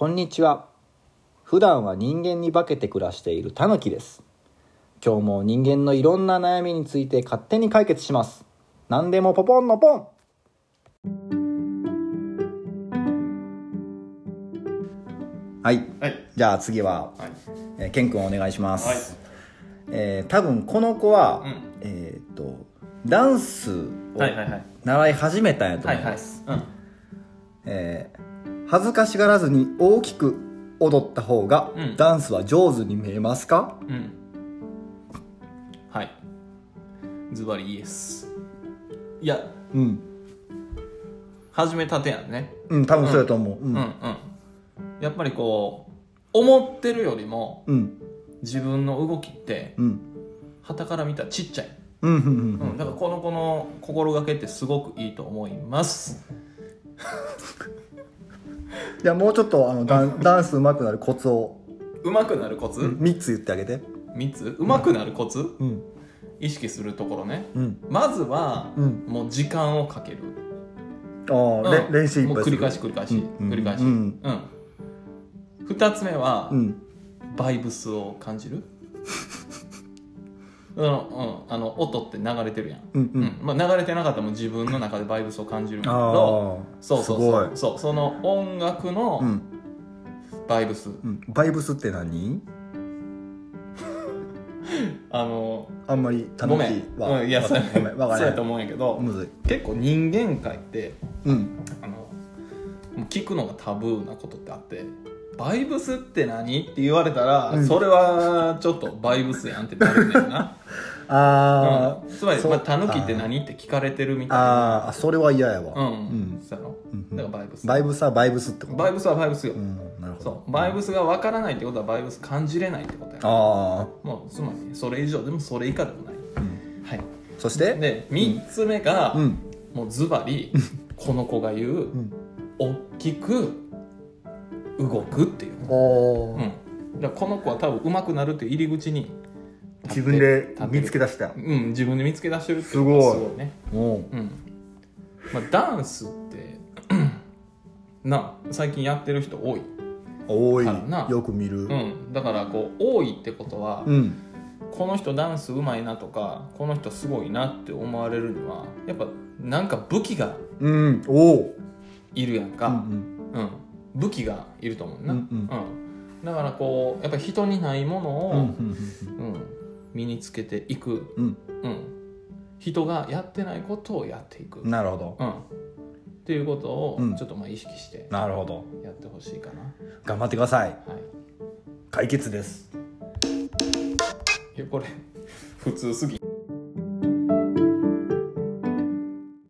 こんにちは普段は人間に化けて暮らしているタヌキです今日も人間のいろんな悩みについて勝手に解決します何でもポポンのポンはいはい。じゃあ次は、はい。えー、ケン君お願いします、はいえー多分この子は、うんえーっとダンスをはいはいはい。習い始めたんやとはいはい思います、。うん。えー恥ずかしがらずに大きく踊った方が、うんダンスは上手に見えますか？うん。はい。ズバリイエス。いや、うん始めたてやんね。うん多分そうやと思うううんんうん。やっぱりこう、思ってるよりもうん自分の動きって、うん旗から見たらちっちゃい。うんうんうんうん。だからこの子の心がけってすごくいいと思います。じゃあもうちょっとあのダン ダンス上手くなるコツを。上手くなるコツ、3つ言ってあげて。三つ？上手くなるコツ、うん。意識するところね。うん。まずは、うん。もう時間をかける。ああ、れうん。練習いっぱいす繰り返し繰り返し、うん。繰り返し、ううんん。二つ目は、うん。バイブスを感じる うん、うん、あの音って流れてるやん、うんううん。んまあ、流れてなかったらも自分の中でバイブスを感じるんだけあどあそうそうそう。そうその音楽うのん。バイブス、うん。バイブスって何？あのあんまり楽ごめん、しいわうん、いやそうごめんわかそうやと思うんやけどむずい。結構人間界ってうん。あの聞くのがタブーなことってあってバイブスって何？って言われたら、うん。それはちょっとバイブスやんってなるんだよな、あうん。つまり、タヌキって何って聞かれてるみあたいな。あーそれは嫌やわ。うん、うん。そうやろ、うん。だからバイブス。バイブスはバイブスってこと？バイブスはバイブスよ、うんなるほど。そう。バイブスが分からないってことはバイブス感じれないってことやあもうつまりそれ以上でもそれ以下でもない、あ、うん、はい。そして？で3つ目が、うん。もうズバリこの子が言う、ん。大きく動くっていう。うん、だからこの子は多分上手くなるっていう入り口に自分で見つけ出した。うん自分で見つけ出してるっていうのがすごい。すごいね。おおうん。まあダンスって な最近やってる人多い、多い。よく見る。うん、だからこう多いってことは、うん。この人ダンス上手いなとかこの人すごいなって思われるにはやっぱなんか武器がうん。おおいるやんか、うん。うん武器がいると思うな、うんうん。だからこうやっぱ人にないものを、うんうんうん、身につけていく、うん。うん、人がやってないことをやっていく、うんなるほど。うん、っていうことをうん。ちょっとまあ意識してなるほど。やってほしいかな、頑張ってください。はい、解決です。いやこれ普通すぎ